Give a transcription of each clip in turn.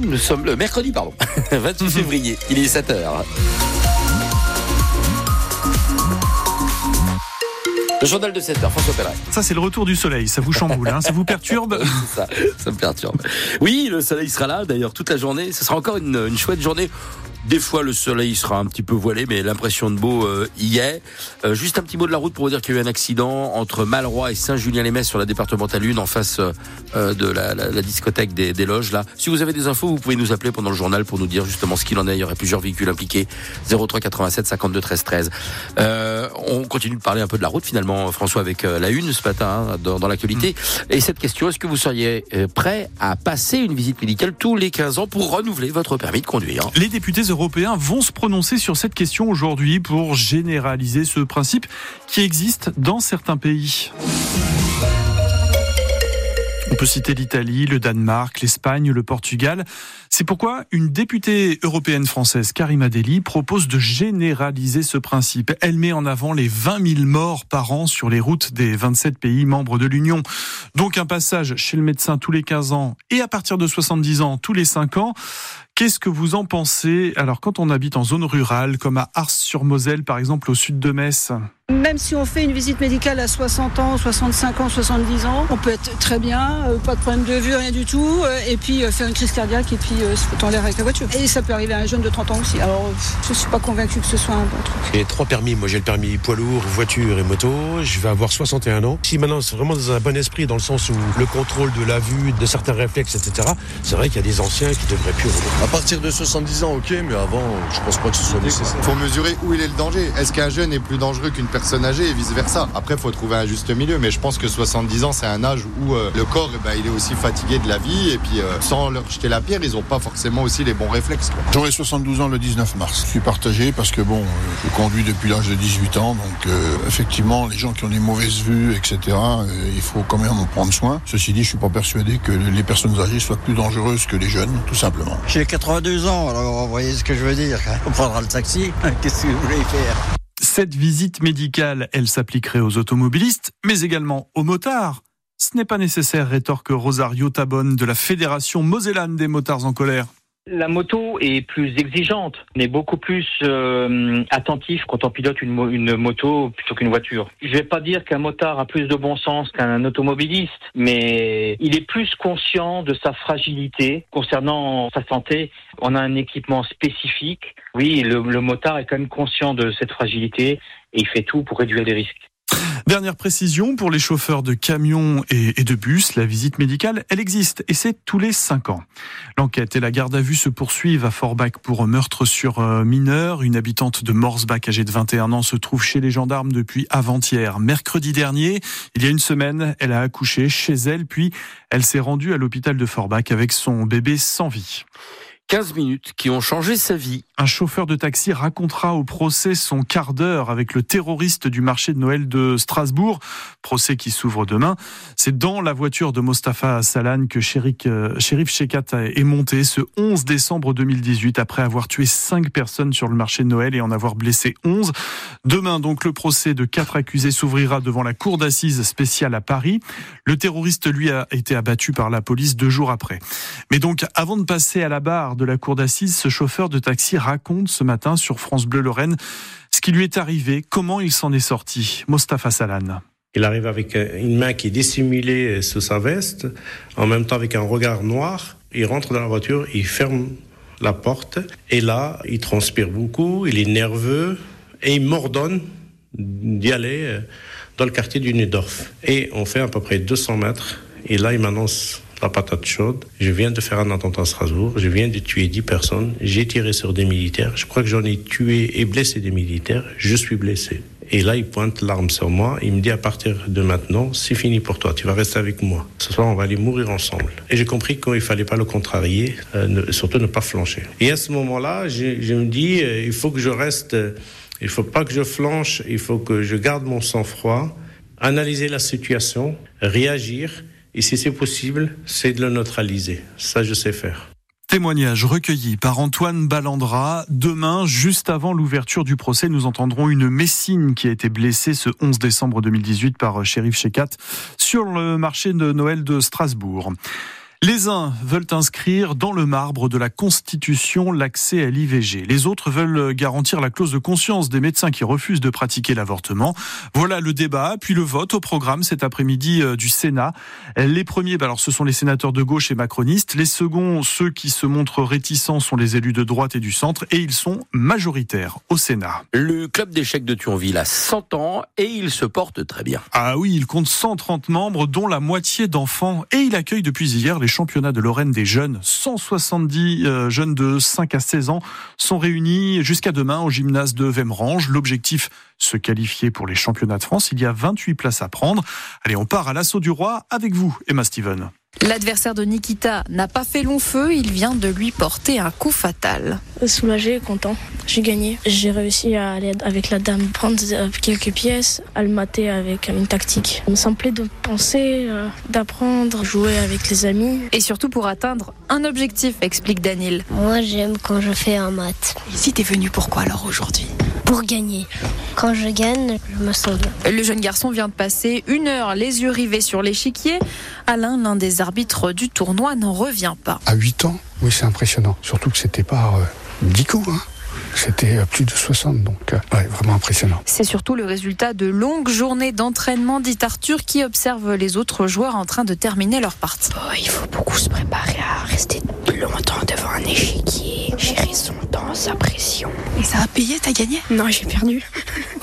Nous sommes le mercredi, pardon, 28 février. Il est 7 heures. Le journal de 7 heures, François Pelleret. Ça, c'est le retour du soleil. Ça vous chamboule, hein ça vous perturbe Oui, ça, ça me perturbe. Oui, le soleil sera là, d'ailleurs, toute la journée. Ce sera encore une, une chouette journée. Des fois, le soleil sera un petit peu voilé, mais l'impression de beau euh, y est. Euh, juste un petit mot de la route pour vous dire qu'il y a eu un accident entre Malroy et Saint-Julien-les-Metz sur la départementale 1 en face euh, de la, la, la discothèque des, des, loges. Là, si vous avez des infos, vous pouvez nous appeler pendant le journal pour nous dire justement ce qu'il en est. Il y aurait plusieurs véhicules impliqués. 03 87 52 13 13. on continue de parler un peu de la route finalement, François, avec la une ce matin hein, dans, dans l'actualité. Et cette question est-ce que vous seriez prêt à passer une visite médicale tous les 15 ans pour renouveler votre permis de conduire? Les députés européens vont se prononcer sur cette question aujourd'hui pour généraliser ce principe qui existe dans certains pays. On peut citer l'Italie, le Danemark, l'Espagne, le Portugal. C'est pourquoi une députée européenne française, Karima Deli, propose de généraliser ce principe. Elle met en avant les 20 000 morts par an sur les routes des 27 pays membres de l'Union. Donc un passage chez le médecin tous les 15 ans et à partir de 70 ans tous les 5 ans. Qu'est-ce que vous en pensez Alors quand on habite en zone rurale, comme à Ars-sur-Moselle par exemple au sud de Metz? Même si on fait une visite médicale à 60 ans, 65 ans, 70 ans, on peut être très bien, euh, pas de problème de vue, rien du tout, euh, et puis euh, faire une crise cardiaque et puis se foutre en l'air avec la voiture. Et ça peut arriver à un jeune de 30 ans aussi. Alors je suis pas convaincu que ce soit un bon truc. J'ai trois permis, moi j'ai le permis poids lourd, voiture et moto. Je vais avoir 61 ans. Si maintenant c'est vraiment dans un bon esprit, dans le sens où le contrôle de la vue, de certains réflexes, etc., c'est vrai qu'il y a des anciens qui devraient plus rouler. À partir de 70 ans, ok, mais avant, je pense pas que ce soit nécessaire. Il faut mesurer où il est le danger. Est-ce qu'un jeune est plus dangereux qu'une personne âgée et vice versa. Après, il faut trouver un juste milieu, mais je pense que 70 ans, c'est un âge où euh, le corps, eh ben, il est aussi fatigué de la vie, et puis euh, sans leur jeter la pierre, ils n'ont pas forcément aussi les bons réflexes. J'aurai 72 ans le 19 mars. Je suis partagé parce que bon, je conduis depuis l'âge de 18 ans, donc euh, effectivement, les gens qui ont des mauvaises vues, etc., il faut quand même en prendre soin. Ceci dit, je suis pas persuadé que les personnes âgées soient plus dangereuses que les jeunes, tout simplement. J'ai 82 ans, alors vous voyez ce que je veux dire. On prendra le taxi. Qu'est-ce que vous voulez faire? Cette visite médicale, elle s'appliquerait aux automobilistes, mais également aux motards. Ce n'est pas nécessaire, rétorque Rosario Tabonne de la Fédération Mosellane des motards en colère. La moto est plus exigeante, on est beaucoup plus euh, attentif quand on pilote une, moto plutôt qu'une voiture. Je vais pas dire qu'un motard a plus de bon sens qu'un automobiliste, mais il est plus conscient de sa fragilité concernant sa santé. On a un équipement spécifique. Oui, le, le motard est quand même conscient de cette fragilité et il fait tout pour réduire les risques. Dernière précision pour les chauffeurs de camions et, de bus, la visite médicale, elle existe et c'est tous les 5 ans. L'enquête et la garde à vue se poursuivent à Forbach pour meurtre sur euh, mineur. Une habitante de Morsbach âgée de 21 ans se trouve chez les gendarmes depuis avant-hier. Mercredi dernier, il y a une semaine, elle a accouché chez elle puis elle s'est rendue à l'hôpital de Forbach avec son bébé sans vie. 15 minutes qui ont changé sa vie. Un chauffeur de taxi racontera au procès son quart d'heure avec le terroriste du marché de Noël de Strasbourg, procès qui s'ouvre demain. C'est dans la voiture de Mostafa Salan que Shérif, euh, Shekat est monté ce 11 décembre 2018 après avoir tué 5 personnes sur le marché de Noël et en avoir blessé 11. Demain donc le procès de quatre accusés s'ouvrira devant la cour d'assises spéciale à Paris. Le terroriste lui a été abattu par la police deux jours après. Mais donc avant de passer à la barre de la cour d'assises, ce chauffeur de taxi raconte ce matin sur France Bleu Lorraine ce qui lui est arrivé, comment il s'en est sorti. Mostafa Salan. Il arrive avec une main qui est dissimulée sous sa veste, en même temps avec un regard noir. Il rentre dans la voiture, il ferme la porte, et là, il transpire beaucoup, il est nerveux, et il m'ordonne d'y aller euh, dans le quartier du Nudorf. Et on fait à peu près 200 mètres, et là, il m'annonce la patate chaude. Je viens de faire un attentat à Strasbourg. Je viens de tuer 10 personnes. J'ai tiré sur des militaires. Je crois que j'en ai tué et blessé des militaires. Je suis blessé. Et là, il pointe l'arme sur moi. Il me dit à partir de maintenant, c'est fini pour toi. Tu vas rester avec moi. Ce soir, on va aller mourir ensemble. Et j'ai compris qu'il fallait pas le contrarier, euh, surtout ne pas flancher. Et à ce moment-là, je, me dis, euh, il faut que je reste. Euh, il faut pas que je flanche. Il faut que je garde mon sang-froid, analyser la situation, réagir et si c'est possible, c'est de le neutraliser. Ça, je sais faire. Témoignage recueilli par Antoine Ballandra. Demain, juste avant l'ouverture du procès, nous entendrons une Messine qui a été blessée ce 11 décembre 2018 par Shérif Shekat sur le marché de Noël de Strasbourg. Les uns veulent inscrire dans le marbre de la Constitution l'accès à l'IVG. Les autres veulent garantir la clause de conscience des médecins qui refusent de pratiquer l'avortement. Voilà le débat, puis le vote au programme cet après-midi euh, du Sénat. Les premiers, bah alors ce sont les sénateurs de gauche et macronistes. Les seconds, ceux qui se montrent réticents, sont les élus de droite et du centre, et ils sont majoritaires au Sénat. Le club d'échecs de Thionville a 100 ans et il se porte très bien. Ah oui, il compte 130 membres, dont la moitié d'enfants, et il accueille depuis hier les championnats de Lorraine des jeunes. 170 euh, jeunes de 5 à 16 ans sont réunis jusqu'à demain au gymnase de Vemrange. L'objectif, se qualifier pour les championnats de France. Il y a 28 places à prendre. Allez, on part à l'assaut du roi avec vous, Emma Steven. L'adversaire de Nikita n'a pas fait long feu, il vient de lui porter un coup fatal. Soulagé, content. J'ai gagné. J'ai réussi à aller avec la dame prendre euh, quelques pièces, à le mater avec une tactique. Il me semblait de penser, euh, d'apprendre, jouer avec les amis. Et surtout pour atteindre un objectif, explique Daniel. Moi j'aime quand je fais un maths. Ici t'es venu pourquoi alors aujourd'hui? Pour gagner. Quand je gagne, je me sens bien. Le jeune garçon vient de passer une heure les yeux rivés sur l'échiquier. Alain, l'un des arbitres du tournoi, n'en revient pas. À 8 ans, oui, c'est impressionnant. Surtout que c'était pas euh, 10 coups. Hein. C'était euh, plus de 60, donc euh, ouais, vraiment impressionnant. C'est surtout le résultat de longues journées d'entraînement, dit Arthur, qui observe les autres joueurs en train de terminer leur partie. Oh, il faut beaucoup se préparer à rester payé, t'as gagné? Non, j'ai perdu.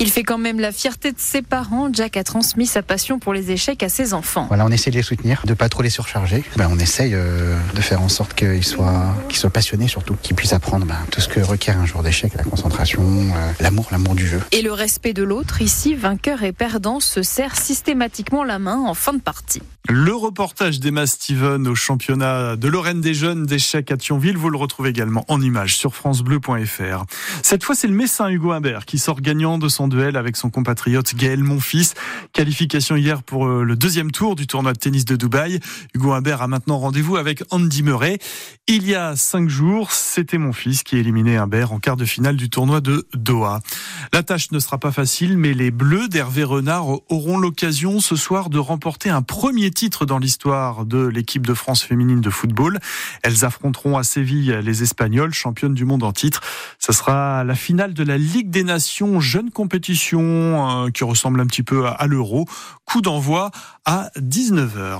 Il fait quand même la fierté de ses parents. Jack a transmis sa passion pour les échecs à ses enfants. Voilà, on essaie de les soutenir, de pas trop les surcharger. Ben, on essaye euh, de faire en sorte qu'ils soient, qu'ils soient passionnés surtout, qu'ils puissent apprendre ben, tout ce que requiert un joueur d'échecs, la concentration, euh, l'amour, l'amour du jeu. Et le respect de l'autre, ici, vainqueur et perdant se serrent systématiquement la main en fin de partie. Le reportage d'Emma Steven au championnat de Lorraine des jeunes d'échecs à Thionville, vous le retrouvez également en images sur francebleu.fr. Cette fois, c'est le Messin Hugo Humbert qui sort gagnant de son duel avec son compatriote Gaël Monfils. Qualification hier pour euh, le deuxième tour du tournoi de tennis de Dubaï. Hugo Humbert a maintenant rendez-vous avec Andy Murray. Il y a cinq jours, c'était mon fils qui éliminait Humbert en quart de finale du tournoi de Doha. La tâche ne sera pas facile, mais les Bleus d'Hervé Renard auront l'occasion ce soir de remporter un premier titre dans l'histoire de l'équipe de France féminine de football. Elles affronteront à Séville les Espagnols, championnes du monde en titre. Ce sera la finale de la Ligue des Nations, jeune euh, qui ressemble un petit peu à, à l'Euro. Coup d'envoi à 19h.